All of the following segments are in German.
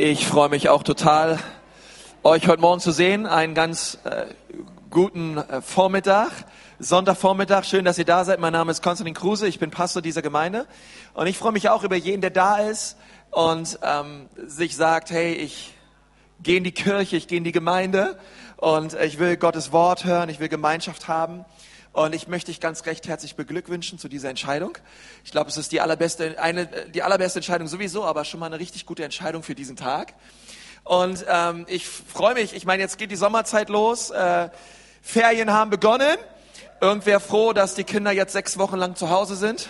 Ich freue mich auch total, euch heute Morgen zu sehen. Einen ganz äh, guten äh, Vormittag, Sonntagvormittag. Schön, dass ihr da seid. Mein Name ist Konstantin Kruse. Ich bin Pastor dieser Gemeinde. Und ich freue mich auch über jeden, der da ist und ähm, sich sagt, hey, ich gehe in die Kirche, ich gehe in die Gemeinde und ich will Gottes Wort hören, ich will Gemeinschaft haben. Und ich möchte dich ganz recht herzlich beglückwünschen zu dieser Entscheidung. Ich glaube, es ist die allerbeste, eine, die allerbeste Entscheidung sowieso, aber schon mal eine richtig gute Entscheidung für diesen Tag. Und ähm, ich freue mich, ich meine, jetzt geht die Sommerzeit los, äh, Ferien haben begonnen. Irgendwer froh, dass die Kinder jetzt sechs Wochen lang zu Hause sind?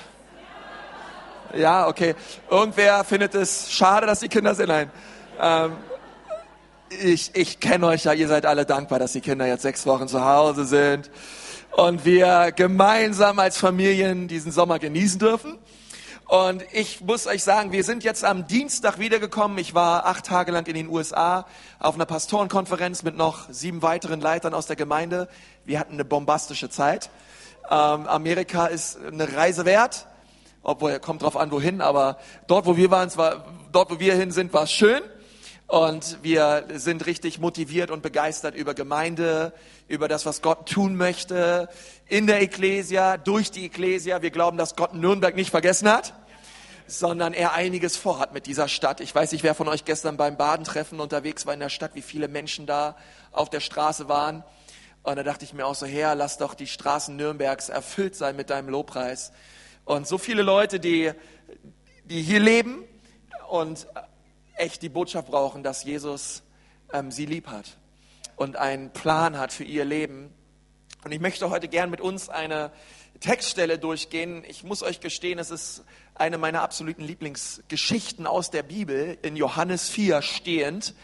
Ja, okay. Irgendwer findet es schade, dass die Kinder sind? Nein. Ähm, ich ich kenne euch ja, ihr seid alle dankbar, dass die Kinder jetzt sechs Wochen zu Hause sind und wir gemeinsam als Familien diesen Sommer genießen dürfen. Und ich muss euch sagen, wir sind jetzt am Dienstag wiedergekommen. Ich war acht Tage lang in den USA auf einer Pastorenkonferenz mit noch sieben weiteren Leitern aus der Gemeinde. Wir hatten eine bombastische Zeit. Ähm, Amerika ist eine Reise wert, obwohl kommt drauf an, wohin. Aber dort, wo wir waren, war, dort, wo wir hin sind, war es schön. Und wir sind richtig motiviert und begeistert über Gemeinde, über das, was Gott tun möchte in der Ecclesia, durch die Ecclesia. Wir glauben, dass Gott Nürnberg nicht vergessen hat, sondern er einiges vorhat mit dieser Stadt. Ich weiß nicht, wer von euch gestern beim Badentreffen unterwegs war in der Stadt, wie viele Menschen da auf der Straße waren. Und da dachte ich mir auch so, Herr, lass doch die Straßen Nürnbergs erfüllt sein mit deinem Lobpreis. Und so viele Leute, die, die hier leben und echt die Botschaft brauchen, dass Jesus ähm, sie lieb hat und einen Plan hat für ihr Leben. Und ich möchte heute gern mit uns eine Textstelle durchgehen. Ich muss euch gestehen, es ist eine meiner absoluten Lieblingsgeschichten aus der Bibel, in Johannes 4 stehend.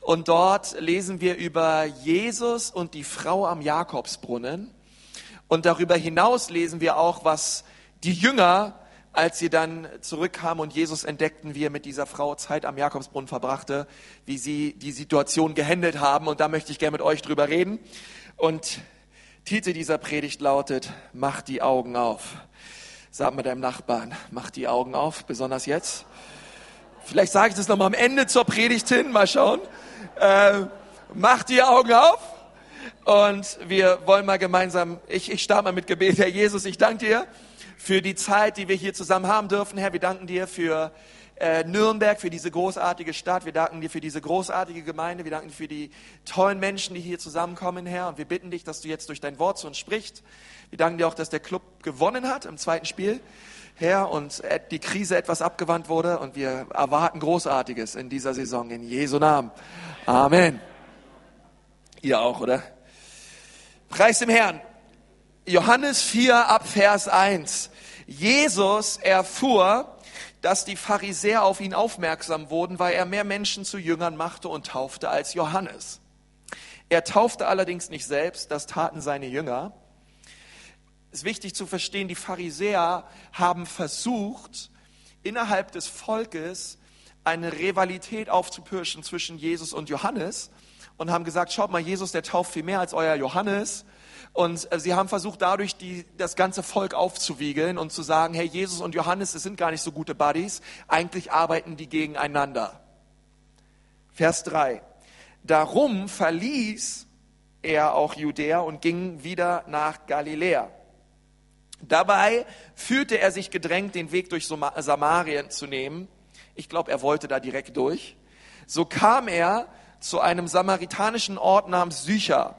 Und dort lesen wir über Jesus und die Frau am Jakobsbrunnen. Und darüber hinaus lesen wir auch, was die Jünger als sie dann zurückkamen und Jesus entdeckten, wie er mit dieser Frau Zeit am Jakobsbrunnen verbrachte, wie sie die Situation gehandelt haben. Und da möchte ich gerne mit euch drüber reden. Und Titel dieser Predigt lautet, mach die Augen auf. Sag mal deinem Nachbarn, mach die Augen auf, besonders jetzt. Vielleicht sage ich das nochmal am Ende zur Predigt hin, mal schauen. Äh, mach die Augen auf. Und wir wollen mal gemeinsam, ich, ich starte mal mit Gebet. Herr Jesus, ich danke dir für die Zeit, die wir hier zusammen haben dürfen. Herr, wir danken dir für äh, Nürnberg, für diese großartige Stadt. Wir danken dir für diese großartige Gemeinde. Wir danken dir für die tollen Menschen, die hier zusammenkommen, Herr. Und wir bitten dich, dass du jetzt durch dein Wort zu uns sprichst. Wir danken dir auch, dass der Club gewonnen hat im zweiten Spiel. Herr, und die Krise etwas abgewandt wurde und wir erwarten Großartiges in dieser Saison in Jesu Namen. Amen. Ihr auch, oder? Preis dem Herrn. Johannes 4 ab Vers 1. Jesus erfuhr, dass die Pharisäer auf ihn aufmerksam wurden, weil er mehr Menschen zu Jüngern machte und taufte als Johannes. Er taufte allerdings nicht selbst, das taten seine Jünger. Es ist wichtig zu verstehen, die Pharisäer haben versucht, innerhalb des Volkes eine Rivalität aufzupirschen zwischen Jesus und Johannes und haben gesagt, schaut mal, Jesus, der tauft viel mehr als euer Johannes und äh, sie haben versucht, dadurch die, das ganze Volk aufzuwiegeln und zu sagen, hey, Jesus und Johannes, es sind gar nicht so gute Buddies, eigentlich arbeiten die gegeneinander. Vers 3. Darum verließ er auch Judäa und ging wieder nach Galiläa. Dabei fühlte er sich gedrängt, den Weg durch Samarien zu nehmen. Ich glaube, er wollte da direkt durch. So kam er zu einem samaritanischen Ort namens Sychar.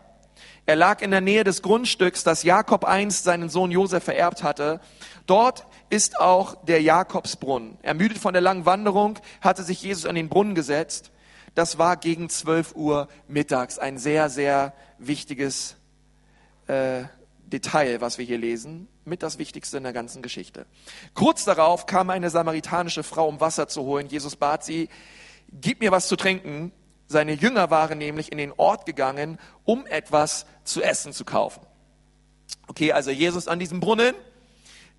Er lag in der Nähe des Grundstücks, das Jakob einst seinen Sohn Josef vererbt hatte. Dort ist auch der Jakobsbrunnen. Ermüdet von der langen Wanderung hatte sich Jesus an den Brunnen gesetzt. Das war gegen 12 Uhr mittags. Ein sehr, sehr wichtiges äh, Detail, was wir hier lesen. Mit das Wichtigste in der ganzen Geschichte. Kurz darauf kam eine samaritanische Frau, um Wasser zu holen. Jesus bat sie, gib mir was zu trinken. Seine Jünger waren nämlich in den Ort gegangen, um etwas zu essen zu kaufen. Okay, also Jesus an diesem Brunnen.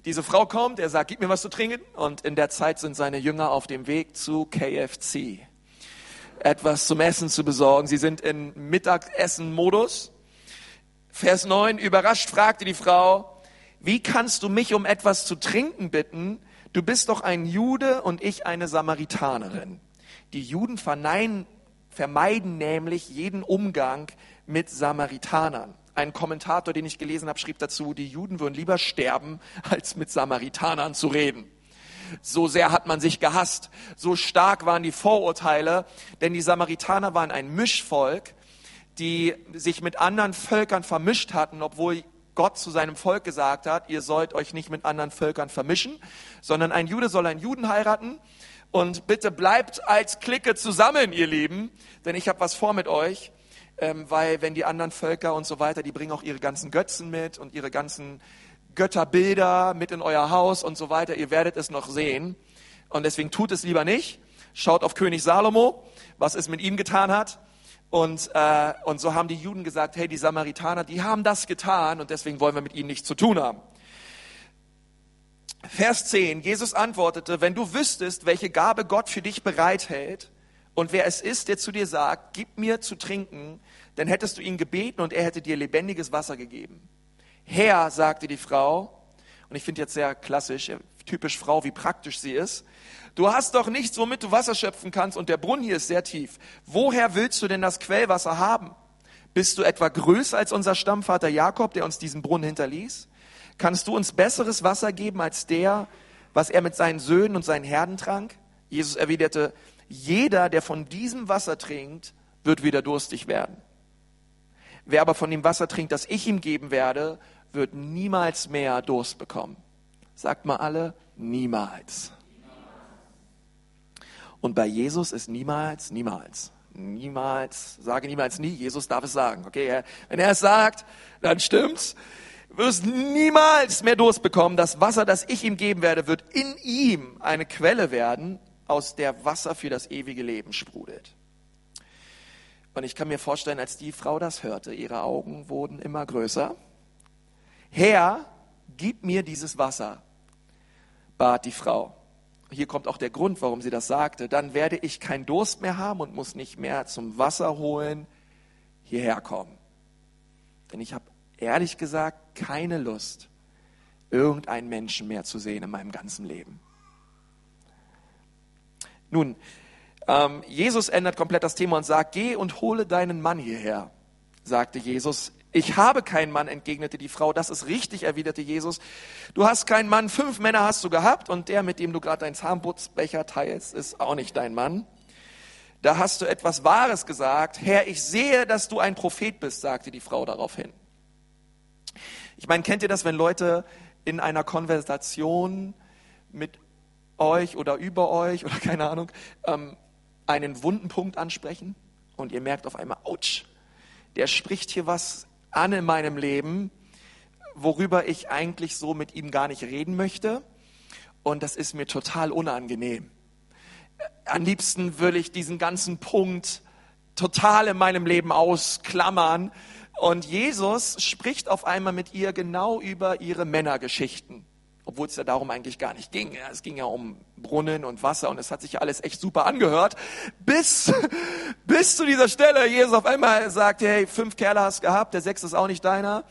Diese Frau kommt, er sagt, gib mir was zu trinken. Und in der Zeit sind seine Jünger auf dem Weg zu KFC. Etwas zum Essen zu besorgen. Sie sind in Mittagessen-Modus. Vers 9, überrascht fragte die Frau, wie kannst du mich um etwas zu trinken bitten? Du bist doch ein Jude und ich eine Samaritanerin. Die Juden verneinen, vermeiden nämlich jeden Umgang mit Samaritanern. Ein Kommentator, den ich gelesen habe, schrieb dazu, die Juden würden lieber sterben, als mit Samaritanern zu reden. So sehr hat man sich gehasst. So stark waren die Vorurteile, denn die Samaritaner waren ein Mischvolk, die sich mit anderen Völkern vermischt hatten, obwohl Gott zu seinem Volk gesagt hat, ihr sollt euch nicht mit anderen Völkern vermischen, sondern ein Jude soll einen Juden heiraten. Und bitte bleibt als Clique zusammen, ihr Lieben, denn ich habe was vor mit euch ähm, weil wenn die anderen Völker und so weiter, die bringen auch ihre ganzen Götzen mit und ihre ganzen Götterbilder mit in euer Haus und so weiter. Ihr werdet es noch sehen. Und deswegen tut es lieber nicht. Schaut auf König Salomo, was es mit ihm getan hat. Und, äh, und so haben die Juden gesagt, hey, die Samaritaner, die haben das getan und deswegen wollen wir mit ihnen nichts zu tun haben. Vers 10, Jesus antwortete, wenn du wüsstest, welche Gabe Gott für dich bereithält und wer es ist, der zu dir sagt, gib mir zu trinken, dann hättest du ihn gebeten und er hätte dir lebendiges Wasser gegeben. Herr, sagte die Frau, und ich finde jetzt sehr klassisch, typisch Frau, wie praktisch sie ist, du hast doch nichts, womit du Wasser schöpfen kannst und der Brunnen hier ist sehr tief. Woher willst du denn das Quellwasser haben? Bist du etwa größer als unser Stammvater Jakob, der uns diesen Brunnen hinterließ? Kannst du uns besseres Wasser geben als der, was er mit seinen Söhnen und seinen Herden trank? Jesus erwiderte, jeder, der von diesem Wasser trinkt, wird wieder durstig werden. Wer aber von dem Wasser trinkt, das ich ihm geben werde, wird niemals mehr Durst bekommen. Sagt mal alle, niemals. Und bei Jesus ist niemals, niemals. Niemals, sage niemals nie, Jesus darf es sagen. Okay, wenn er es sagt, dann stimmt's. Wirst niemals mehr Durst bekommen. Das Wasser, das ich ihm geben werde, wird in ihm eine Quelle werden, aus der Wasser für das ewige Leben sprudelt. Und ich kann mir vorstellen, als die Frau das hörte, ihre Augen wurden immer größer. Herr, gib mir dieses Wasser, bat die Frau. Hier kommt auch der Grund, warum sie das sagte. Dann werde ich keinen Durst mehr haben und muss nicht mehr zum Wasser holen hierher kommen. Denn ich habe ehrlich gesagt keine Lust, irgendeinen Menschen mehr zu sehen in meinem ganzen Leben. Nun, ähm, Jesus ändert komplett das Thema und sagt, geh und hole deinen Mann hierher, sagte Jesus. Ich habe keinen Mann, entgegnete die Frau. Das ist richtig, erwiderte Jesus. Du hast keinen Mann, fünf Männer hast du gehabt und der, mit dem du gerade deinen Zahnputzbecher teilst, ist auch nicht dein Mann. Da hast du etwas Wahres gesagt. Herr, ich sehe, dass du ein Prophet bist, sagte die Frau daraufhin. Ich meine, kennt ihr das, wenn Leute in einer Konversation mit euch oder über euch oder keine Ahnung, ähm, einen wunden Punkt ansprechen und ihr merkt auf einmal, ouch, der spricht hier was an in meinem Leben, worüber ich eigentlich so mit ihm gar nicht reden möchte und das ist mir total unangenehm. Am liebsten würde ich diesen ganzen Punkt total in meinem Leben ausklammern und Jesus spricht auf einmal mit ihr genau über ihre Männergeschichten obwohl es ja darum eigentlich gar nicht ging. Es ging ja um Brunnen und Wasser und es hat sich ja alles echt super angehört, bis, bis zu dieser Stelle Jesus auf einmal sagt, hey, fünf Kerle hast gehabt, der sechste ist auch nicht deiner.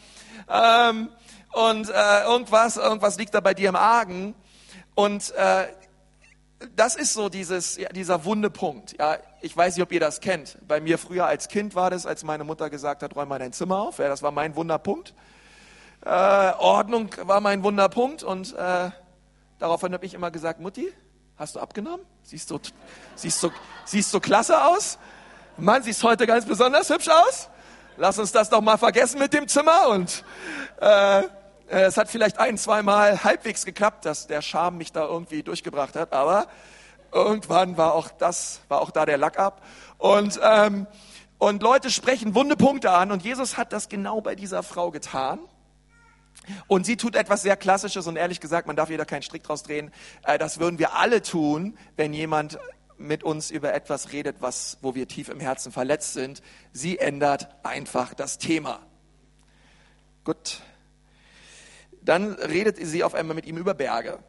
Ähm, und äh, irgendwas, irgendwas liegt da bei dir im Argen. Und äh, das ist so dieses, ja, dieser wunde Punkt. Ja, ich weiß nicht, ob ihr das kennt. Bei mir früher als Kind war das, als meine Mutter gesagt hat, räum mal dein Zimmer auf. Ja, das war mein Wunderpunkt. Äh, Ordnung war mein Wunderpunkt und äh, daraufhin habe ich immer gesagt, Mutti, hast du abgenommen? Siehst du, siehst du, siehst du klasse aus? Mann, siehst heute ganz besonders hübsch aus? Lass uns das doch mal vergessen mit dem Zimmer und äh es hat vielleicht ein, zweimal halbwegs geklappt, dass der Charme mich da irgendwie durchgebracht hat, aber irgendwann war auch das, war auch da der Lack ab. Und, ähm, und Leute sprechen wunde Punkte an und Jesus hat das genau bei dieser Frau getan. Und sie tut etwas sehr Klassisches und ehrlich gesagt, man darf jeder keinen Strick draus drehen. Äh, das würden wir alle tun, wenn jemand mit uns über etwas redet, was, wo wir tief im Herzen verletzt sind. Sie ändert einfach das Thema. Gut. Dann redet sie auf einmal mit ihm über Berge.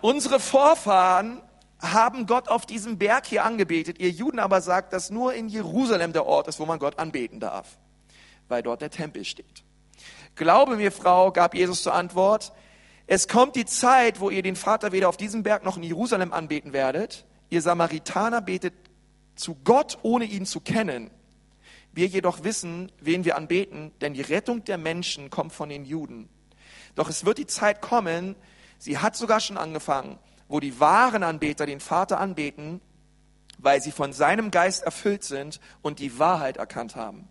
Unsere Vorfahren haben Gott auf diesem Berg hier angebetet. Ihr Juden aber sagt, dass nur in Jerusalem der Ort ist, wo man Gott anbeten darf, weil dort der Tempel steht. Glaube mir, Frau, gab Jesus zur Antwort, es kommt die Zeit, wo ihr den Vater weder auf diesem Berg noch in Jerusalem anbeten werdet. ihr Samaritaner betet zu Gott, ohne ihn zu kennen. Wir jedoch wissen, wen wir anbeten, denn die Rettung der Menschen kommt von den Juden. Doch es wird die Zeit kommen, sie hat sogar schon angefangen, wo die wahren Anbeter den Vater anbeten, weil sie von seinem Geist erfüllt sind und die Wahrheit erkannt haben.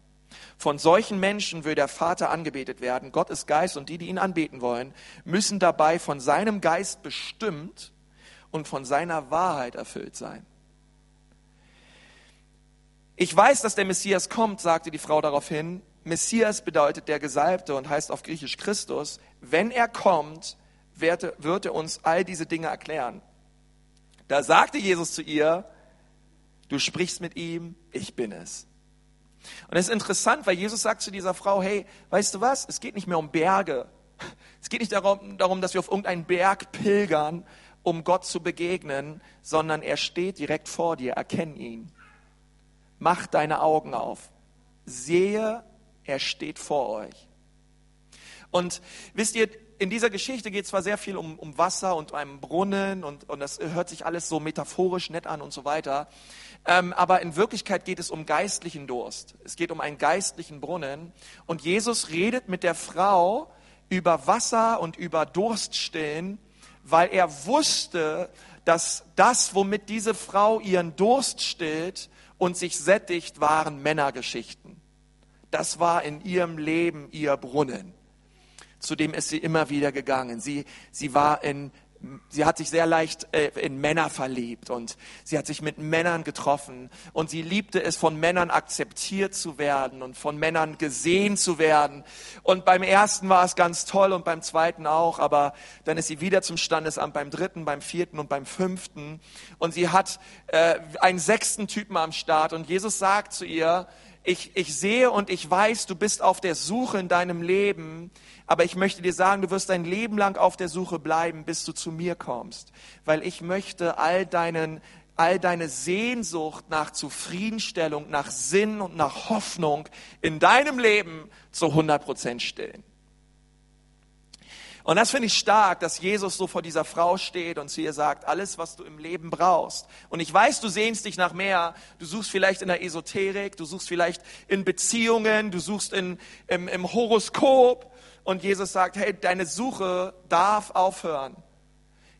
Von solchen Menschen will der Vater angebetet werden. Gott ist Geist und die, die ihn anbeten wollen, müssen dabei von seinem Geist bestimmt und von seiner Wahrheit erfüllt sein. Ich weiß, dass der Messias kommt, sagte die Frau daraufhin. Messias bedeutet der Gesalbte und heißt auf Griechisch Christus. Wenn er kommt, wird, er uns all diese Dinge erklären. Da sagte Jesus zu ihr, du sprichst mit ihm, ich bin es. Und es ist interessant, weil Jesus sagt zu dieser Frau, hey, weißt du was, es geht nicht mehr um Berge. Es geht nicht darum, darum, dass wir auf irgendeinen Berg pilgern, um Gott zu begegnen, sondern er steht direkt vor dir, erkenn ihn. Mach deine Augen auf. Sehe, er steht vor euch. Und wisst ihr, in dieser Geschichte geht zwar sehr viel um, um Wasser und einen Brunnen und, und das hört sich alles so metaphorisch nett an und so weiter. Ähm, aber in Wirklichkeit geht es um geistlichen Durst. Es geht um einen geistlichen Brunnen. Und Jesus redet mit der Frau über Wasser und über Durststillen, weil er wusste, dass das, womit diese Frau ihren Durst stillt und sich sättigt, waren Männergeschichten. Das war in ihrem Leben ihr Brunnen zu dem ist sie immer wieder gegangen. Sie, sie war in, sie hat sich sehr leicht äh, in Männer verliebt und sie hat sich mit Männern getroffen und sie liebte es, von Männern akzeptiert zu werden und von Männern gesehen zu werden. Und beim ersten war es ganz toll und beim zweiten auch, aber dann ist sie wieder zum Standesamt beim dritten, beim vierten und beim fünften und sie hat äh, einen sechsten Typen am Start und Jesus sagt zu ihr, ich, ich sehe und ich weiß, du bist auf der Suche in deinem Leben aber ich möchte dir sagen, du wirst dein Leben lang auf der Suche bleiben, bis du zu mir kommst. Weil ich möchte all deinen, all deine Sehnsucht nach Zufriedenstellung, nach Sinn und nach Hoffnung in deinem Leben zu 100 Prozent stillen. Und das finde ich stark, dass Jesus so vor dieser Frau steht und zu ihr sagt, alles, was du im Leben brauchst. Und ich weiß, du sehnst dich nach mehr. Du suchst vielleicht in der Esoterik, du suchst vielleicht in Beziehungen, du suchst in, im, im Horoskop. Und Jesus sagt, hey, deine Suche darf aufhören.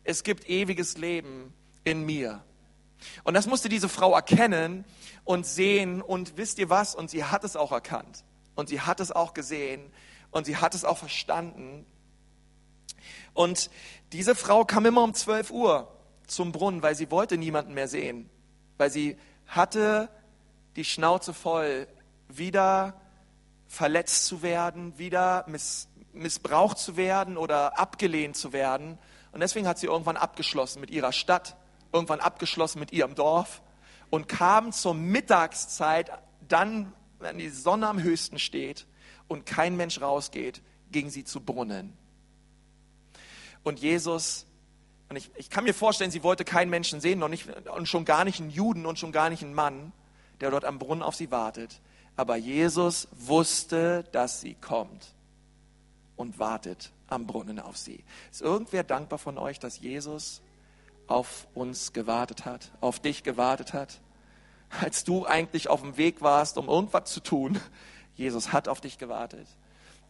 Es gibt ewiges Leben in mir. Und das musste diese Frau erkennen und sehen. Und wisst ihr was? Und sie hat es auch erkannt. Und sie hat es auch gesehen. Und sie hat es auch verstanden. Und diese Frau kam immer um 12 Uhr zum Brunnen, weil sie wollte niemanden mehr sehen. Weil sie hatte die Schnauze voll, wieder verletzt zu werden, wieder miss missbraucht zu werden oder abgelehnt zu werden. Und deswegen hat sie irgendwann abgeschlossen mit ihrer Stadt, irgendwann abgeschlossen mit ihrem Dorf und kam zur Mittagszeit, dann, wenn die Sonne am höchsten steht und kein Mensch rausgeht, ging sie zu Brunnen. Und Jesus, und ich, ich kann mir vorstellen, sie wollte keinen Menschen sehen und, nicht, und schon gar nicht einen Juden und schon gar nicht einen Mann, der dort am Brunnen auf sie wartet. Aber Jesus wusste, dass sie kommt und wartet am Brunnen auf sie. Ist irgendwer dankbar von euch, dass Jesus auf uns gewartet hat, auf dich gewartet hat? Als du eigentlich auf dem Weg warst, um irgendwas zu tun, Jesus hat auf dich gewartet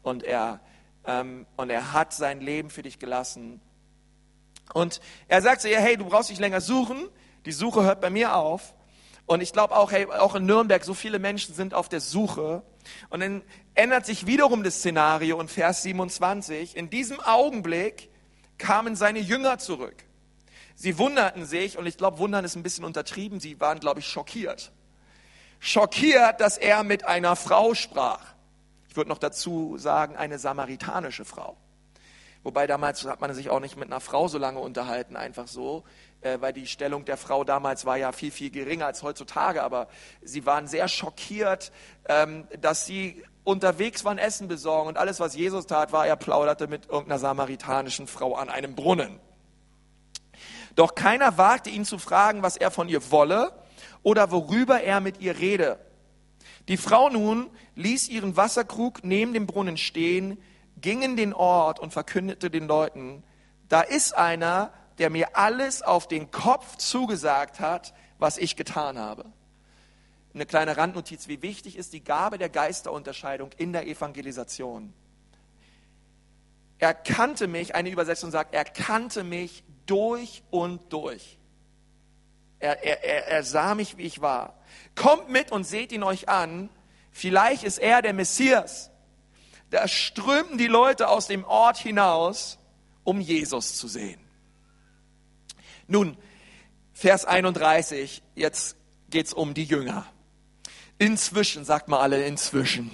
und er, und er hat sein Leben für dich gelassen. Und er sagt zu ihr, hey, du brauchst nicht länger suchen, die Suche hört bei mir auf. Und ich glaube auch, hey, auch in Nürnberg, so viele Menschen sind auf der Suche. Und dann ändert sich wiederum das Szenario in Vers 27. In diesem Augenblick kamen seine Jünger zurück. Sie wunderten sich, und ich glaube, wundern ist ein bisschen untertrieben, sie waren, glaube ich, schockiert. Schockiert, dass er mit einer Frau sprach. Ich würde noch dazu sagen, eine samaritanische Frau. Wobei damals hat man sich auch nicht mit einer Frau so lange unterhalten, einfach so, äh, weil die Stellung der Frau damals war ja viel, viel geringer als heutzutage. Aber sie waren sehr schockiert, ähm, dass sie unterwegs waren, Essen besorgen und alles, was Jesus tat, war, er plauderte mit irgendeiner samaritanischen Frau an einem Brunnen. Doch keiner wagte ihn zu fragen, was er von ihr wolle oder worüber er mit ihr rede. Die Frau nun ließ ihren Wasserkrug neben dem Brunnen stehen, ging in den Ort und verkündete den Leuten, da ist einer, der mir alles auf den Kopf zugesagt hat, was ich getan habe. Eine kleine Randnotiz, wie wichtig ist die Gabe der Geisterunterscheidung in der Evangelisation. Er kannte mich, eine Übersetzung sagt, er kannte mich durch und durch. Er, er, er, sah mich, wie ich war. Kommt mit und seht ihn euch an. Vielleicht ist er der Messias. Da strömten die Leute aus dem Ort hinaus, um Jesus zu sehen. Nun, Vers 31, jetzt geht's um die Jünger. Inzwischen, sagt mal alle, inzwischen.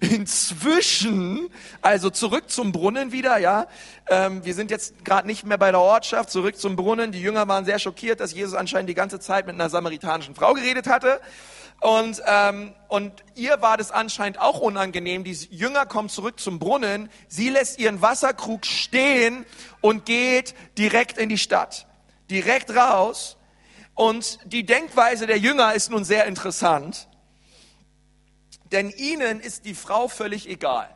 Inzwischen, also zurück zum Brunnen wieder, ja. Ähm, wir sind jetzt gerade nicht mehr bei der Ortschaft, zurück zum Brunnen. Die Jünger waren sehr schockiert, dass Jesus anscheinend die ganze Zeit mit einer samaritanischen Frau geredet hatte. Und, ähm, und ihr war das anscheinend auch unangenehm. Die Jünger kommen zurück zum Brunnen. Sie lässt ihren Wasserkrug stehen und geht direkt in die Stadt. Direkt raus. Und die Denkweise der Jünger ist nun sehr interessant. Denn ihnen ist die Frau völlig egal,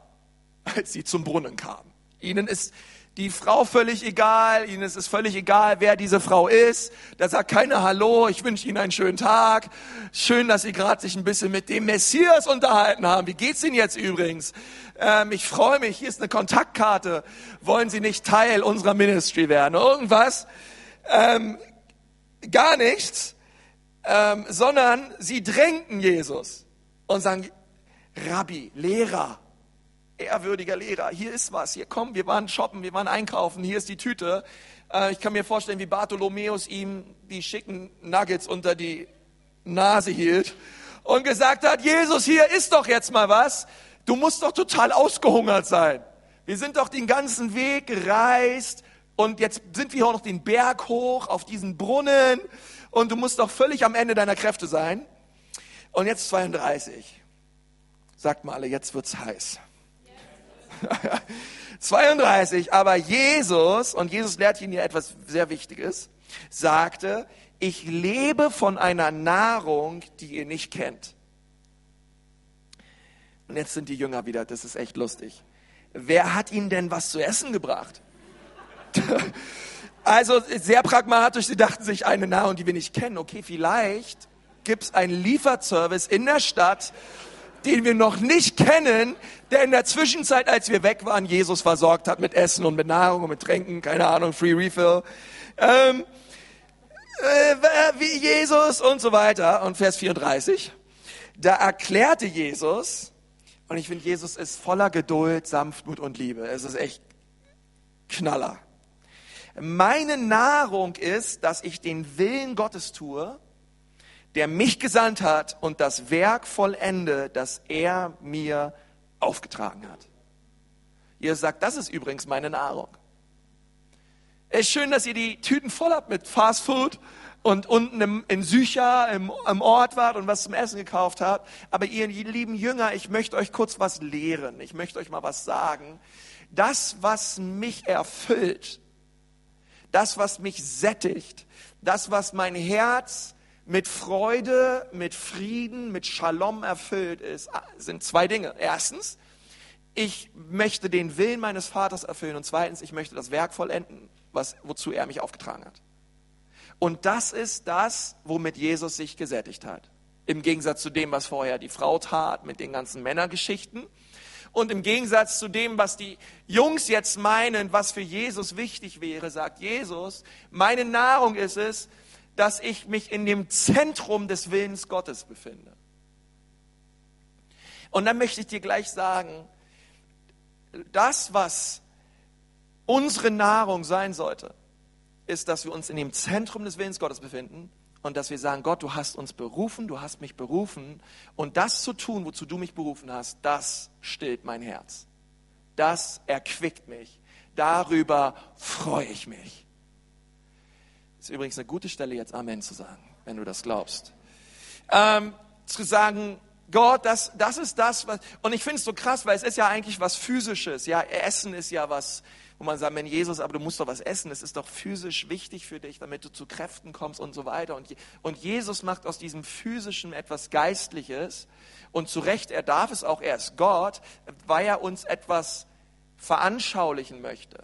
als sie zum Brunnen kamen. Ihnen ist die Frau völlig egal, ihnen ist es völlig egal, wer diese Frau ist. Da sagt keiner Hallo, ich wünsche Ihnen einen schönen Tag. Schön, dass Sie gerade sich ein bisschen mit dem Messias unterhalten haben. Wie geht's Ihnen jetzt übrigens? Ähm, ich freue mich, hier ist eine Kontaktkarte. Wollen Sie nicht Teil unserer Ministry werden? Irgendwas? Ähm, gar nichts, ähm, sondern sie drängten Jesus und sagen, Rabbi, Lehrer, ehrwürdiger Lehrer, hier ist was, hier komm, wir waren shoppen, wir waren einkaufen, hier ist die Tüte. Äh, ich kann mir vorstellen, wie Bartholomäus ihm die schicken Nuggets unter die Nase hielt und gesagt hat, Jesus, hier ist doch jetzt mal was. Du musst doch total ausgehungert sein. Wir sind doch den ganzen Weg gereist und jetzt sind wir auch noch den Berg hoch auf diesen Brunnen und du musst doch völlig am Ende deiner Kräfte sein. Und jetzt 32. Sagt mal alle, jetzt wird's heiß. 32, aber Jesus, und Jesus lehrt ihnen hier etwas sehr Wichtiges, sagte, ich lebe von einer Nahrung, die ihr nicht kennt. Und jetzt sind die Jünger wieder, das ist echt lustig. Wer hat ihnen denn was zu essen gebracht? also sehr pragmatisch, sie dachten sich eine Nahrung, die wir nicht kennen. Okay, vielleicht gibt es einen Lieferservice in der Stadt, den wir noch nicht kennen, der in der Zwischenzeit, als wir weg waren, Jesus versorgt hat mit Essen und mit Nahrung und mit Tränken, keine Ahnung, Free Refill. Ähm, äh, wie Jesus und so weiter. Und Vers 34, da erklärte Jesus, und ich finde, Jesus ist voller Geduld, Sanftmut und Liebe. Es ist echt Knaller. Meine Nahrung ist, dass ich den Willen Gottes tue der mich gesandt hat und das Werk vollende, das er mir aufgetragen hat. Ihr sagt, das ist übrigens meine Nahrung. Es ist schön, dass ihr die Tüten voll habt mit Fast Food und unten im, in Sücha im, im Ort wart und was zum Essen gekauft habt. Aber ihr lieben Jünger, ich möchte euch kurz was lehren. Ich möchte euch mal was sagen. Das, was mich erfüllt, das, was mich sättigt, das, was mein Herz mit Freude, mit Frieden, mit Shalom erfüllt ist, sind zwei Dinge. Erstens, ich möchte den Willen meines Vaters erfüllen und zweitens, ich möchte das Werk vollenden, was, wozu er mich aufgetragen hat. Und das ist das, womit Jesus sich gesättigt hat. Im Gegensatz zu dem, was vorher die Frau tat mit den ganzen Männergeschichten. Und im Gegensatz zu dem, was die Jungs jetzt meinen, was für Jesus wichtig wäre, sagt Jesus, meine Nahrung ist es, dass ich mich in dem Zentrum des Willens Gottes befinde. Und dann möchte ich dir gleich sagen, das, was unsere Nahrung sein sollte, ist, dass wir uns in dem Zentrum des Willens Gottes befinden und dass wir sagen, Gott, du hast uns berufen, du hast mich berufen und das zu tun, wozu du mich berufen hast, das stillt mein Herz. Das erquickt mich. Darüber freue ich mich. Ist übrigens eine gute Stelle, jetzt Amen zu sagen, wenn du das glaubst. Ähm, zu sagen, Gott, das, das ist das, was, und ich finde es so krass, weil es ist ja eigentlich was Physisches. Ja, Essen ist ja was, wo man sagt, wenn Jesus, aber du musst doch was essen, es ist doch physisch wichtig für dich, damit du zu Kräften kommst und so weiter. Und, und Jesus macht aus diesem Physischen etwas Geistliches. Und zu Recht, er darf es auch, er ist Gott, weil er uns etwas veranschaulichen möchte.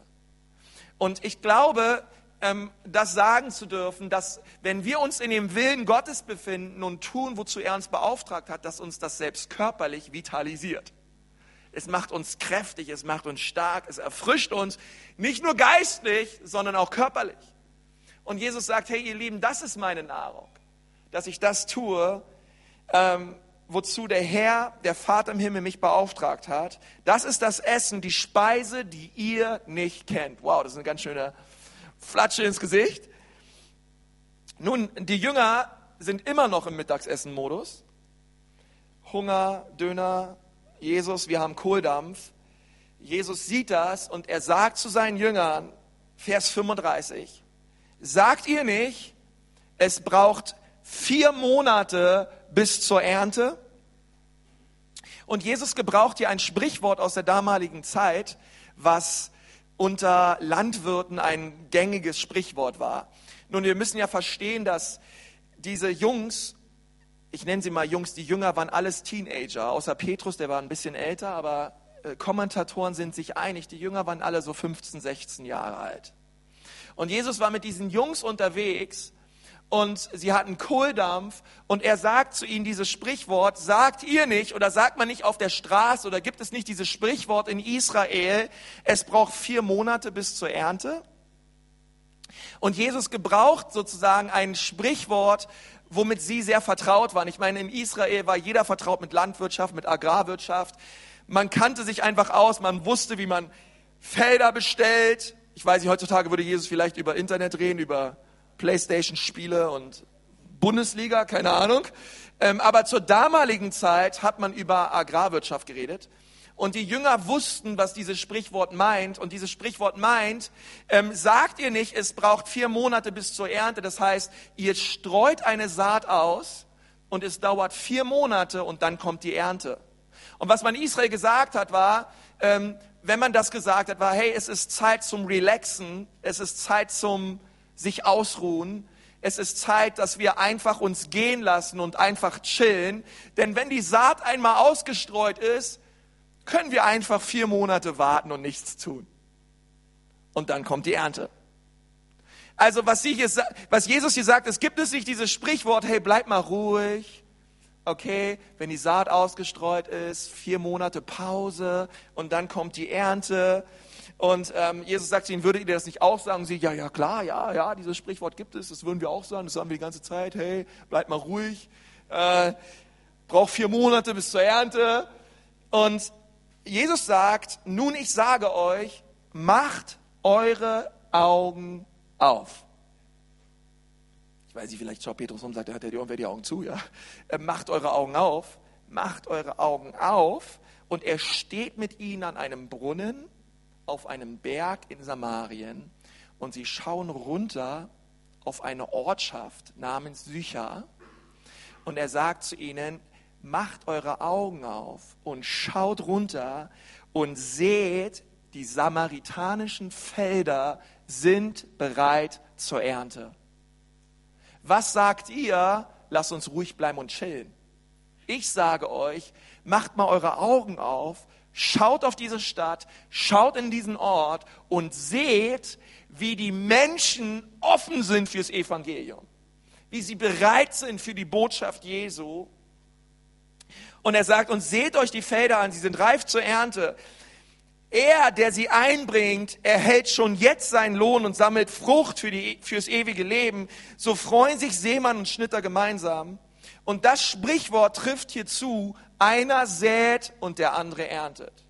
Und ich glaube, das sagen zu dürfen, dass wenn wir uns in dem Willen Gottes befinden und tun, wozu er uns beauftragt hat, dass uns das selbst körperlich vitalisiert. Es macht uns kräftig, es macht uns stark, es erfrischt uns, nicht nur geistlich, sondern auch körperlich. Und Jesus sagt, hey ihr Lieben, das ist meine Nahrung, dass ich das tue, ähm, wozu der Herr, der Vater im Himmel mich beauftragt hat. Das ist das Essen, die Speise, die ihr nicht kennt. Wow, das ist eine ganz schöne Flatsche ins Gesicht. Nun, die Jünger sind immer noch im Mittagsessen-Modus. Hunger, Döner, Jesus, wir haben Kohldampf. Jesus sieht das und er sagt zu seinen Jüngern, Vers 35, sagt ihr nicht, es braucht vier Monate bis zur Ernte? Und Jesus gebraucht hier ein Sprichwort aus der damaligen Zeit, was unter Landwirten ein gängiges Sprichwort war. Nun, wir müssen ja verstehen, dass diese Jungs, ich nenne sie mal Jungs, die Jünger waren alles Teenager, außer Petrus, der war ein bisschen älter, aber äh, Kommentatoren sind sich einig, die Jünger waren alle so 15, 16 Jahre alt. Und Jesus war mit diesen Jungs unterwegs und sie hatten Kohldampf und er sagt zu ihnen dieses Sprichwort, sagt ihr nicht oder sagt man nicht auf der Straße oder gibt es nicht dieses Sprichwort in Israel, es braucht vier Monate bis zur Ernte? Und Jesus gebraucht sozusagen ein Sprichwort, womit sie sehr vertraut waren. Ich meine, in Israel war jeder vertraut mit Landwirtschaft, mit Agrarwirtschaft. Man kannte sich einfach aus, man wusste, wie man Felder bestellt. Ich weiß nicht, heutzutage würde Jesus vielleicht über Internet reden, über Playstation-Spiele und Bundesliga, keine Ahnung. Ähm, aber zur damaligen Zeit hat man über Agrarwirtschaft geredet. Und die Jünger wussten, was dieses Sprichwort meint. Und dieses Sprichwort meint, ähm, sagt ihr nicht, es braucht vier Monate bis zur Ernte. Das heißt, ihr streut eine Saat aus und es dauert vier Monate und dann kommt die Ernte. Und was man Israel gesagt hat, war, ähm, wenn man das gesagt hat, war, hey, es ist Zeit zum Relaxen, es ist Zeit zum sich ausruhen. Es ist Zeit, dass wir einfach uns gehen lassen und einfach chillen. Denn wenn die Saat einmal ausgestreut ist, können wir einfach vier Monate warten und nichts tun. Und dann kommt die Ernte. Also was, hier, was Jesus hier sagt, es gibt es nicht dieses Sprichwort, hey, bleib mal ruhig. Okay, wenn die Saat ausgestreut ist, vier Monate Pause und dann kommt die Ernte. Und ähm, Jesus sagt zu ihnen, würdet ihr das nicht auch sagen? Und sie, ja, ja, klar, ja, ja, dieses Sprichwort gibt es, das würden wir auch sagen, das sagen wir die ganze Zeit, hey, bleibt mal ruhig, äh, braucht vier Monate bis zur Ernte. Und Jesus sagt, nun ich sage euch, macht eure Augen auf. Ich weiß nicht, vielleicht schaut Petrus um und sagt, er hat ja die, die Augen zu, ja. Äh, macht eure Augen auf, macht eure Augen auf. Und er steht mit ihnen an einem Brunnen auf einem Berg in Samarien und sie schauen runter auf eine Ortschaft namens Sychar. Und er sagt zu ihnen, macht eure Augen auf und schaut runter und seht, die samaritanischen Felder sind bereit zur Ernte. Was sagt ihr? Lasst uns ruhig bleiben und chillen. Ich sage euch, macht mal eure Augen auf Schaut auf diese Stadt, schaut in diesen Ort und seht, wie die Menschen offen sind fürs Evangelium, wie sie bereit sind für die Botschaft Jesu. Und er sagt, und seht euch die Felder an, sie sind reif zur Ernte. Er, der sie einbringt, erhält schon jetzt seinen Lohn und sammelt Frucht für die, fürs ewige Leben. So freuen sich Seemann und Schnitter gemeinsam. Und das Sprichwort trifft hier zu, einer sät und der andere erntet.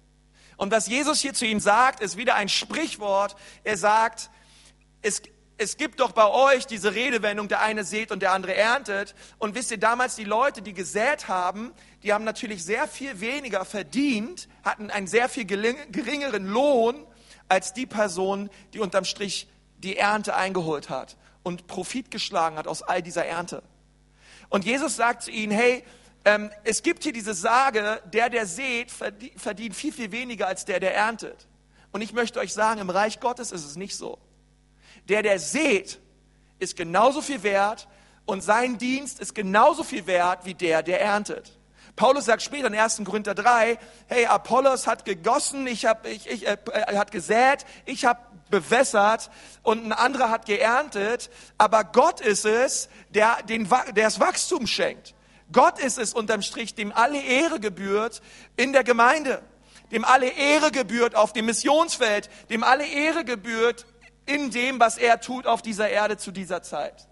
Und was Jesus hier zu ihm sagt, ist wieder ein Sprichwort. Er sagt, es, es gibt doch bei euch diese Redewendung, der eine sät und der andere erntet. Und wisst ihr, damals die Leute, die gesät haben, die haben natürlich sehr viel weniger verdient, hatten einen sehr viel geringeren Lohn als die Person, die unterm Strich die Ernte eingeholt hat und Profit geschlagen hat aus all dieser Ernte. Und Jesus sagt zu ihnen, hey, ähm, es gibt hier diese Sage, der, der sät, verdient viel, viel weniger als der, der erntet. Und ich möchte euch sagen, im Reich Gottes ist es nicht so. Der, der sät, ist genauso viel wert und sein Dienst ist genauso viel wert wie der, der erntet. Paulus sagt später in 1. Korinther 3, hey, Apollos hat gegossen, ich hab, ich, ich, äh, er hat gesät, ich habe bewässert und ein anderer hat geerntet, aber Gott ist es, der, den, der das Wachstum schenkt. Gott ist es unterm Strich, dem alle Ehre gebührt in der Gemeinde, dem alle Ehre gebührt auf dem Missionsfeld, dem alle Ehre gebührt in dem, was er tut auf dieser Erde zu dieser Zeit.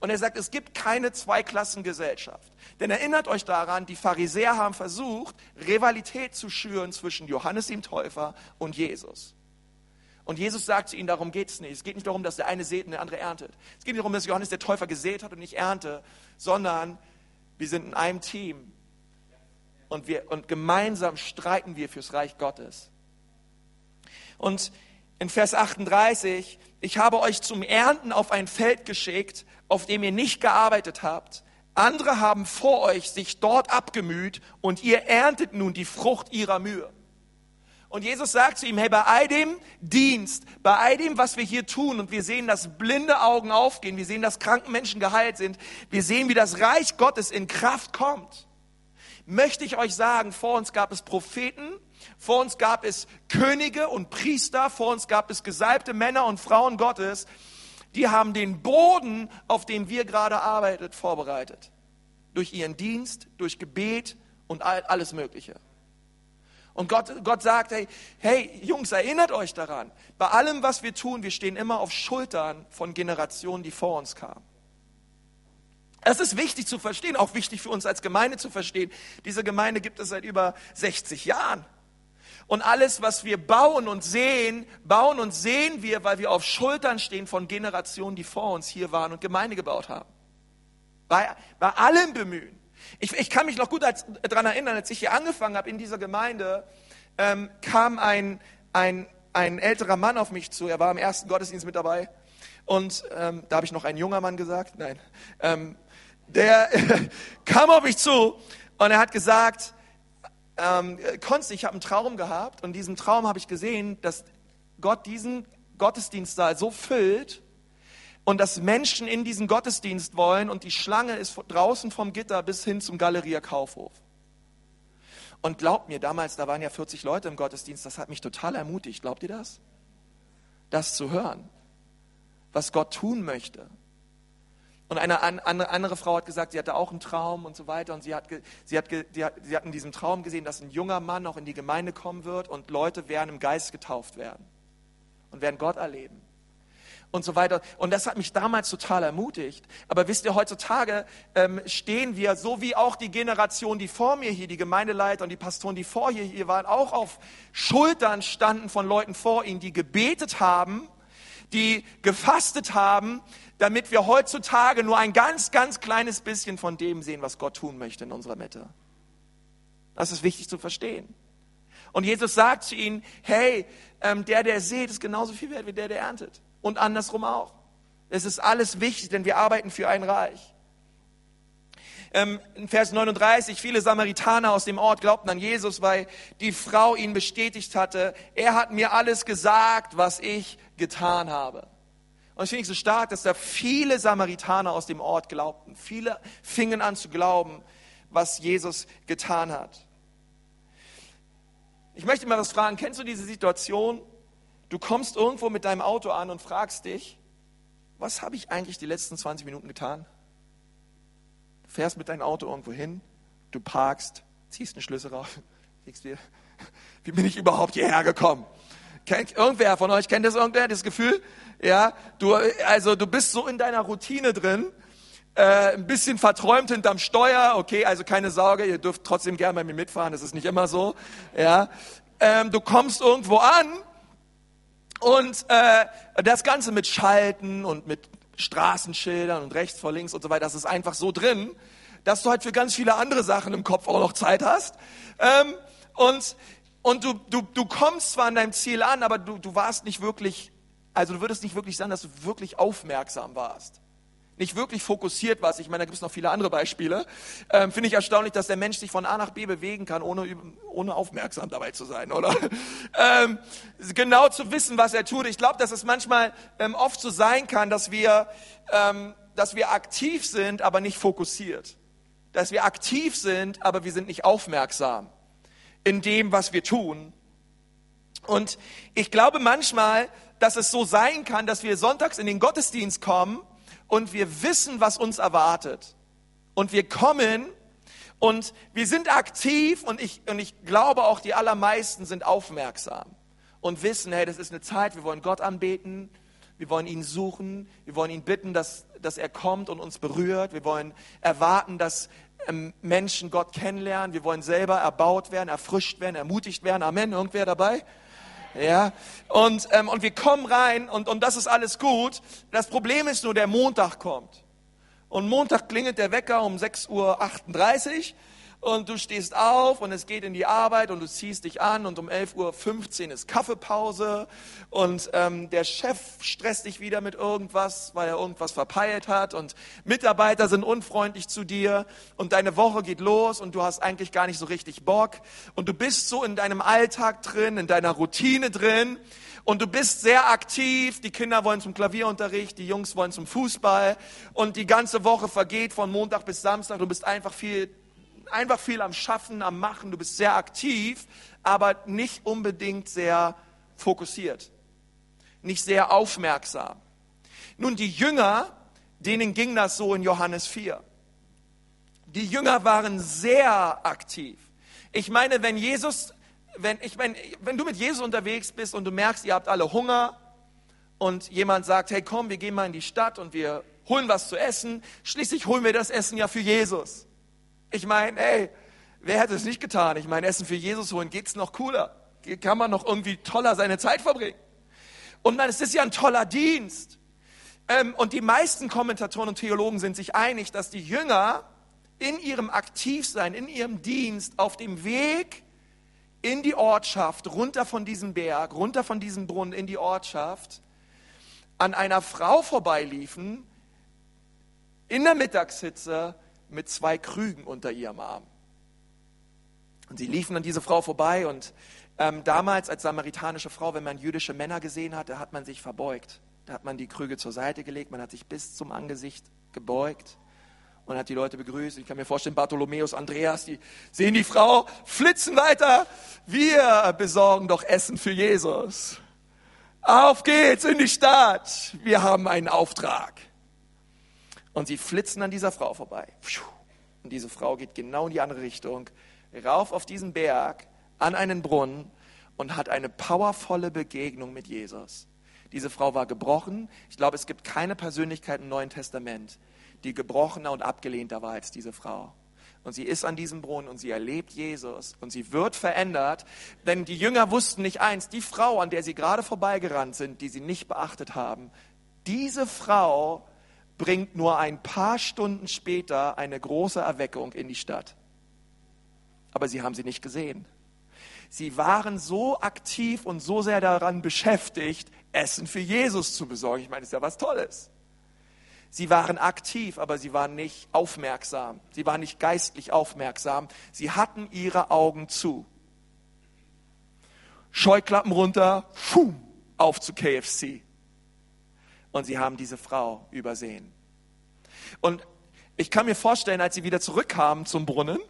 Und er sagt, es gibt keine Zweiklassengesellschaft. Denn erinnert euch daran, die Pharisäer haben versucht, Rivalität zu schüren zwischen Johannes dem Täufer und Jesus. Und Jesus sagt zu ihnen, darum geht es nicht. Es geht nicht darum, dass der eine sät und der andere erntet. Es geht nicht darum, dass Johannes der Täufer gesät hat und nicht ernte, sondern wir sind in einem Team. Und, wir, und gemeinsam streiten wir fürs Reich Gottes. Und in Vers 38, ich habe euch zum Ernten auf ein Feld geschickt, auf dem ihr nicht gearbeitet habt. Andere haben vor euch sich dort abgemüht und ihr erntet nun die Frucht ihrer Mühe. Und Jesus sagt zu ihm, hey, bei all dem Dienst, bei all dem, was wir hier tun, und wir sehen, dass blinde Augen aufgehen, wir sehen, dass kranken Menschen geheilt sind, wir sehen, wie das Reich Gottes in Kraft kommt, möchte ich euch sagen, vor uns gab es Propheten, vor uns gab es Könige und Priester, vor uns gab es gesalbte Männer und Frauen Gottes, die haben den Boden, auf dem wir gerade arbeitet, vorbereitet. Durch ihren Dienst, durch Gebet und alles Mögliche. Und Gott, Gott sagt, hey, hey, Jungs, erinnert euch daran. Bei allem, was wir tun, wir stehen immer auf Schultern von Generationen, die vor uns kamen. Es ist wichtig zu verstehen, auch wichtig für uns als Gemeinde zu verstehen. Diese Gemeinde gibt es seit über 60 Jahren. Und alles, was wir bauen und sehen, bauen und sehen wir, weil wir auf Schultern stehen von Generationen, die vor uns hier waren und Gemeinde gebaut haben. Bei, bei allem Bemühen. Ich, ich kann mich noch gut daran erinnern, als ich hier angefangen habe in dieser Gemeinde, ähm, kam ein, ein, ein älterer Mann auf mich zu. Er war im ersten Gottesdienst mit dabei. Und ähm, da habe ich noch ein junger Mann gesagt. Nein. Ähm, der kam auf mich zu und er hat gesagt, ähm, Konst, ich habe einen Traum gehabt und in diesem Traum habe ich gesehen, dass Gott diesen Gottesdienstsaal so füllt, und dass Menschen in diesen Gottesdienst wollen und die Schlange ist draußen vom Gitter bis hin zum Galeria Kaufhof. Und glaubt mir, damals, da waren ja 40 Leute im Gottesdienst, das hat mich total ermutigt. Glaubt ihr das? Das zu hören, was Gott tun möchte. Und eine andere Frau hat gesagt, sie hatte auch einen Traum und so weiter. Und sie hat, sie, hat, sie hat in diesem Traum gesehen, dass ein junger Mann noch in die Gemeinde kommen wird und Leute werden im Geist getauft werden und werden Gott erleben und so weiter. Und das hat mich damals total ermutigt. Aber wisst ihr, heutzutage ähm, stehen wir, so wie auch die Generation, die vor mir hier, die Gemeindeleiter und die Pastoren, die vor hier, hier waren, auch auf Schultern standen von Leuten vor ihnen, die gebetet haben, die gefastet haben, damit wir heutzutage nur ein ganz, ganz kleines bisschen von dem sehen, was Gott tun möchte in unserer Mitte. Das ist wichtig zu verstehen. Und Jesus sagt zu ihnen, hey, ähm, der, der seht, ist genauso viel wert wie der, der erntet und andersrum auch. Es ist alles wichtig, denn wir arbeiten für ein Reich. Ähm, in Vers 39, viele Samaritaner aus dem Ort glaubten an Jesus, weil die Frau ihn bestätigt hatte, er hat mir alles gesagt, was ich getan habe. Und ich finde es so stark, dass da viele Samaritaner aus dem Ort glaubten. Viele fingen an zu glauben, was Jesus getan hat. Ich möchte mal was fragen. Kennst du diese Situation, Du kommst irgendwo mit deinem Auto an und fragst dich, was habe ich eigentlich die letzten 20 Minuten getan? Du fährst mit deinem Auto irgendwo hin, du parkst, ziehst einen Schlüssel raus, denkst dir, wie bin ich überhaupt hierher gekommen? Kennt irgendwer von euch kennt das irgendwer, das Gefühl? Ja, du, also du bist so in deiner Routine drin, äh, ein bisschen verträumt hinterm Steuer, okay, also keine Sorge, ihr dürft trotzdem gerne bei mir mitfahren, das ist nicht immer so, ja. Ähm, du kommst irgendwo an und äh, das Ganze mit Schalten und mit Straßenschildern und rechts vor links und so weiter, das ist einfach so drin, dass du halt für ganz viele andere Sachen im Kopf auch noch Zeit hast. Ähm, und und du, du, du kommst zwar an deinem Ziel an, aber du, du warst nicht wirklich, also du würdest nicht wirklich sagen, dass du wirklich aufmerksam warst nicht wirklich fokussiert warst, ich meine, da gibt es noch viele andere Beispiele, ähm, finde ich erstaunlich, dass der Mensch sich von A nach B bewegen kann, ohne, ohne aufmerksam dabei zu sein, oder? ähm, genau zu wissen, was er tut. Ich glaube, dass es manchmal ähm, oft so sein kann, dass wir, ähm, dass wir aktiv sind, aber nicht fokussiert. Dass wir aktiv sind, aber wir sind nicht aufmerksam in dem, was wir tun. Und ich glaube manchmal, dass es so sein kann, dass wir sonntags in den Gottesdienst kommen und wir wissen, was uns erwartet. Und wir kommen und wir sind aktiv und ich, und ich glaube auch, die allermeisten sind aufmerksam und wissen, hey, das ist eine Zeit, wir wollen Gott anbeten, wir wollen ihn suchen, wir wollen ihn bitten, dass, dass er kommt und uns berührt, wir wollen erwarten, dass ähm, Menschen Gott kennenlernen, wir wollen selber erbaut werden, erfrischt werden, ermutigt werden. Amen, irgendwer dabei? Ja, und, ähm, und wir kommen rein und, und das ist alles gut. Das Problem ist nur, der Montag kommt. Und Montag klingelt der Wecker um 6.38 Uhr und du stehst auf und es geht in die Arbeit und du ziehst dich an und um 11.15 Uhr ist Kaffeepause und ähm, der Chef stresst dich wieder mit irgendwas, weil er irgendwas verpeilt hat und Mitarbeiter sind unfreundlich zu dir und deine Woche geht los und du hast eigentlich gar nicht so richtig Bock und du bist so in deinem Alltag drin, in deiner Routine drin und du bist sehr aktiv. Die Kinder wollen zum Klavierunterricht, die Jungs wollen zum Fußball und die ganze Woche vergeht von Montag bis Samstag. Du bist einfach viel einfach viel am Schaffen, am Machen, du bist sehr aktiv, aber nicht unbedingt sehr fokussiert, nicht sehr aufmerksam. Nun, die Jünger, denen ging das so in Johannes 4. Die Jünger waren sehr aktiv. Ich meine, wenn Jesus, wenn, ich meine, wenn du mit Jesus unterwegs bist und du merkst, ihr habt alle Hunger und jemand sagt, hey komm, wir gehen mal in die Stadt und wir holen was zu essen, schließlich holen wir das Essen ja für Jesus. Ich meine, ey, wer hätte es nicht getan? Ich meine, Essen für Jesus holen, geht's noch cooler? Kann man noch irgendwie toller seine Zeit verbringen? Und es ist ja ein toller Dienst. Ähm, und die meisten Kommentatoren und Theologen sind sich einig, dass die Jünger in ihrem Aktivsein, in ihrem Dienst auf dem Weg in die Ortschaft, runter von diesem Berg, runter von diesem Brunnen in die Ortschaft, an einer Frau vorbeiliefen, in der Mittagshitze, mit zwei Krügen unter ihrem Arm. Und sie liefen an diese Frau vorbei und ähm, damals als samaritanische Frau, wenn man jüdische Männer gesehen hat, da hat man sich verbeugt. Da hat man die Krüge zur Seite gelegt, man hat sich bis zum Angesicht gebeugt und hat die Leute begrüßt. Ich kann mir vorstellen, Bartholomäus, Andreas, die sehen die Frau, flitzen weiter. Wir besorgen doch Essen für Jesus. Auf geht's in die Stadt. Wir haben einen Auftrag. Und sie flitzen an dieser Frau vorbei. Und diese Frau geht genau in die andere Richtung, rauf auf diesen Berg, an einen Brunnen und hat eine powervolle Begegnung mit Jesus. Diese Frau war gebrochen. Ich glaube, es gibt keine Persönlichkeit im Neuen Testament, die gebrochener und abgelehnter war als diese Frau. Und sie ist an diesem Brunnen und sie erlebt Jesus und sie wird verändert, denn die Jünger wussten nicht eins, die Frau, an der sie gerade vorbeigerannt sind, die sie nicht beachtet haben, diese Frau bringt nur ein paar Stunden später eine große Erweckung in die Stadt. Aber sie haben sie nicht gesehen. Sie waren so aktiv und so sehr daran beschäftigt, Essen für Jesus zu besorgen. Ich meine, das ist ja was Tolles. Sie waren aktiv, aber sie waren nicht aufmerksam. Sie waren nicht geistlich aufmerksam. Sie hatten ihre Augen zu. Scheuklappen runter, pfuh, auf zu KFC und sie haben diese Frau übersehen. Und ich kann mir vorstellen, als sie wieder zurückkamen zum Brunnen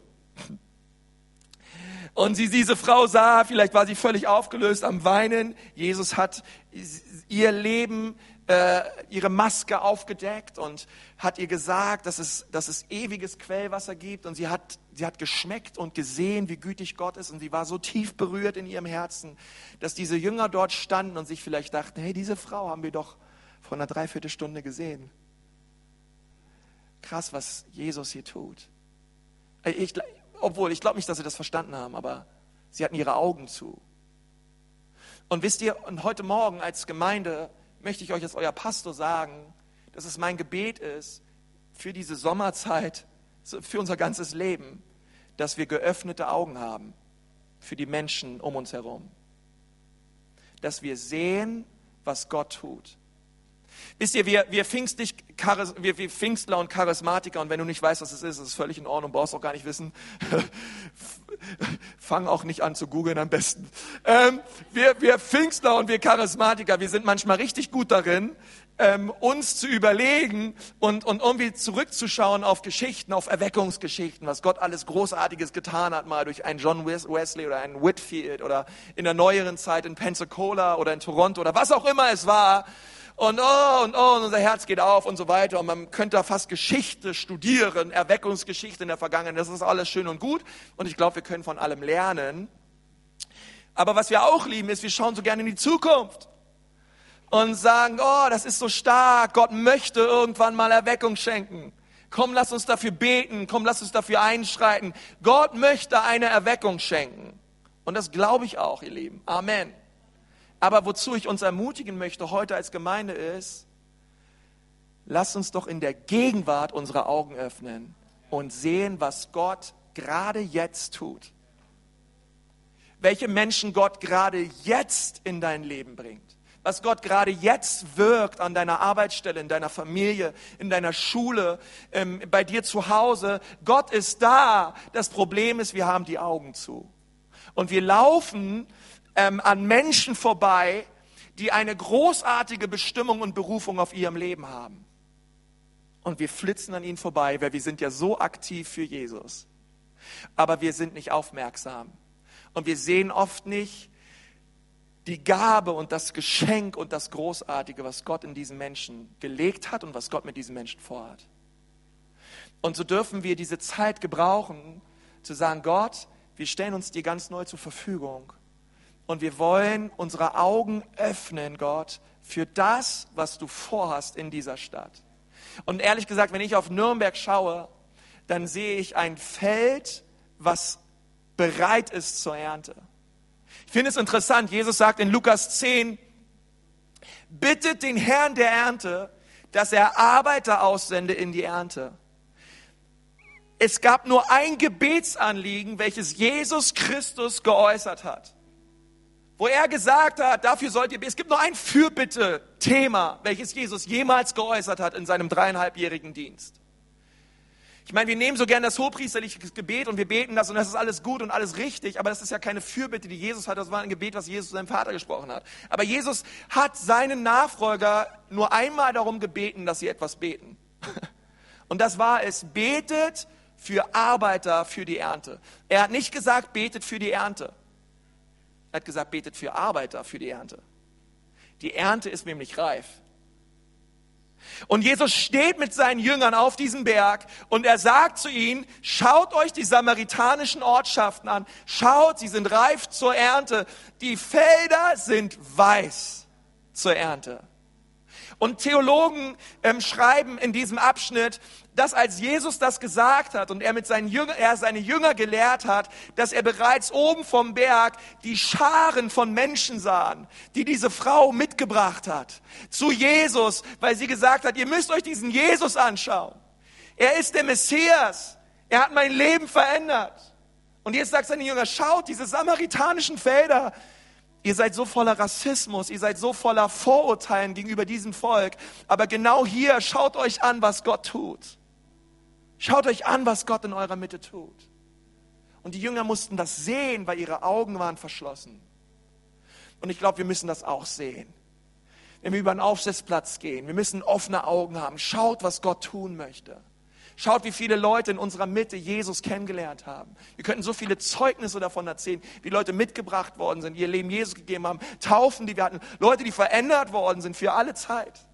und sie diese Frau sah, vielleicht war sie völlig aufgelöst am Weinen. Jesus hat ihr Leben, äh, ihre Maske aufgedeckt und hat ihr gesagt, dass es, dass es ewiges Quellwasser gibt. Und sie hat, sie hat geschmeckt und gesehen, wie gütig Gott ist. Und sie war so tief berührt in ihrem Herzen, dass diese Jünger dort standen und sich vielleicht dachten, hey, diese Frau haben wir doch vor einer Dreiviertelstunde gesehen. Krass, was Jesus hier tut. Ich, obwohl, ich glaube nicht, dass sie das verstanden haben, aber sie hatten ihre Augen zu. Und wisst ihr, und heute Morgen als Gemeinde möchte ich euch als euer Pastor sagen, dass es mein Gebet ist für diese Sommerzeit, für unser ganzes Leben, dass wir geöffnete Augen haben für die Menschen um uns herum. Dass wir sehen, was Gott tut. Wisst ihr, wir, wir, Pfingstlich, wir, wir Pfingstler und Charismatiker, und wenn du nicht weißt, was es ist, ist es völlig in Ordnung, brauchst auch gar nicht wissen. Fang auch nicht an zu googeln am besten. Ähm, wir, wir Pfingstler und wir Charismatiker, wir sind manchmal richtig gut darin, ähm, uns zu überlegen und, und irgendwie zurückzuschauen auf Geschichten, auf Erweckungsgeschichten, was Gott alles Großartiges getan hat, mal durch einen John Wesley oder einen Whitfield oder in der neueren Zeit in Pensacola oder in Toronto oder was auch immer es war. Und oh, und oh, und unser Herz geht auf und so weiter. Und man könnte da fast Geschichte studieren, Erweckungsgeschichte in der Vergangenheit. Das ist alles schön und gut. Und ich glaube, wir können von allem lernen. Aber was wir auch lieben, ist, wir schauen so gerne in die Zukunft und sagen, oh, das ist so stark, Gott möchte irgendwann mal Erweckung schenken. Komm, lass uns dafür beten, komm, lass uns dafür einschreiten. Gott möchte eine Erweckung schenken. Und das glaube ich auch, ihr Lieben. Amen. Aber wozu ich uns ermutigen möchte heute als Gemeinde ist, lasst uns doch in der Gegenwart unsere Augen öffnen und sehen, was Gott gerade jetzt tut. Welche Menschen Gott gerade jetzt in dein Leben bringt was Gott gerade jetzt wirkt an deiner Arbeitsstelle, in deiner Familie, in deiner Schule, ähm, bei dir zu Hause. Gott ist da. Das Problem ist, wir haben die Augen zu. Und wir laufen ähm, an Menschen vorbei, die eine großartige Bestimmung und Berufung auf ihrem Leben haben. Und wir flitzen an ihnen vorbei, weil wir sind ja so aktiv für Jesus. Aber wir sind nicht aufmerksam. Und wir sehen oft nicht, die Gabe und das Geschenk und das Großartige, was Gott in diesen Menschen gelegt hat und was Gott mit diesen Menschen vorhat. Und so dürfen wir diese Zeit gebrauchen, zu sagen, Gott, wir stellen uns dir ganz neu zur Verfügung. Und wir wollen unsere Augen öffnen, Gott, für das, was du vorhast in dieser Stadt. Und ehrlich gesagt, wenn ich auf Nürnberg schaue, dann sehe ich ein Feld, was bereit ist zur Ernte. Ich finde es interessant, Jesus sagt in Lukas 10, bittet den Herrn der Ernte, dass er Arbeiter aussende in die Ernte. Es gab nur ein Gebetsanliegen, welches Jesus Christus geäußert hat. Wo er gesagt hat, dafür sollt ihr, es gibt nur ein Fürbitte-Thema, welches Jesus jemals geäußert hat in seinem dreieinhalbjährigen Dienst. Ich meine, wir nehmen so gern das hochpriesterliche Gebet und wir beten das und das ist alles gut und alles richtig, aber das ist ja keine Fürbitte, die Jesus hat, das war ein Gebet, was Jesus zu seinem Vater gesprochen hat. Aber Jesus hat seinen Nachfolger nur einmal darum gebeten, dass sie etwas beten. Und das war es, betet für Arbeiter für die Ernte. Er hat nicht gesagt, betet für die Ernte. Er hat gesagt, betet für Arbeiter für die Ernte. Die Ernte ist nämlich reif. Und Jesus steht mit seinen Jüngern auf diesem Berg und er sagt zu ihnen, schaut euch die samaritanischen Ortschaften an, schaut, sie sind reif zur Ernte, die Felder sind weiß zur Ernte. Und Theologen ähm, schreiben in diesem Abschnitt, dass als Jesus das gesagt hat und er mit seinen Jünger, er seine Jünger gelehrt hat, dass er bereits oben vom Berg die Scharen von Menschen sahen, die diese Frau mitgebracht hat zu Jesus, weil sie gesagt hat, ihr müsst euch diesen Jesus anschauen. Er ist der Messias. Er hat mein Leben verändert. Und jetzt sagt seine Jünger, schaut diese samaritanischen Felder, Ihr seid so voller Rassismus, ihr seid so voller Vorurteilen gegenüber diesem Volk. Aber genau hier schaut euch an, was Gott tut. Schaut euch an, was Gott in eurer Mitte tut. Und die Jünger mussten das sehen, weil ihre Augen waren verschlossen. Und ich glaube, wir müssen das auch sehen. Wenn wir über einen Aufsitzplatz gehen, wir müssen offene Augen haben. Schaut, was Gott tun möchte. Schaut, wie viele Leute in unserer Mitte Jesus kennengelernt haben. Wir könnten so viele Zeugnisse davon erzählen, wie Leute mitgebracht worden sind, ihr Leben Jesus gegeben haben, Taufen, die wir hatten, Leute, die verändert worden sind für alle Zeit.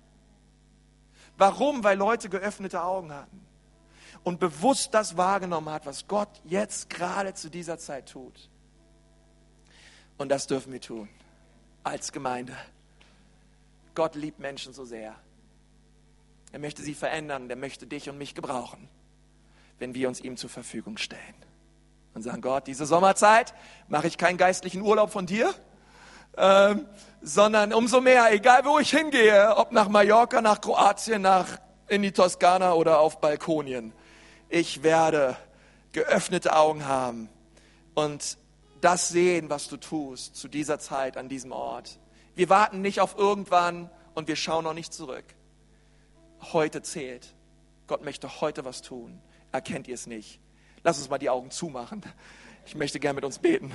Warum? Weil Leute geöffnete Augen hatten und bewusst das wahrgenommen hat, was Gott jetzt gerade zu dieser Zeit tut. Und das dürfen wir tun als Gemeinde. Gott liebt Menschen so sehr. Er möchte sie verändern, der möchte dich und mich gebrauchen, wenn wir uns ihm zur Verfügung stellen. Und sagen, Gott, diese Sommerzeit mache ich keinen geistlichen Urlaub von dir, ähm, sondern umso mehr, egal wo ich hingehe, ob nach Mallorca, nach Kroatien, nach in die Toskana oder auf Balkonien, ich werde geöffnete Augen haben und das sehen, was du tust zu dieser Zeit an diesem Ort. Wir warten nicht auf irgendwann und wir schauen noch nicht zurück heute zählt. Gott möchte heute was tun. Erkennt ihr es nicht? Lass uns mal die Augen zumachen. Ich möchte gern mit uns beten.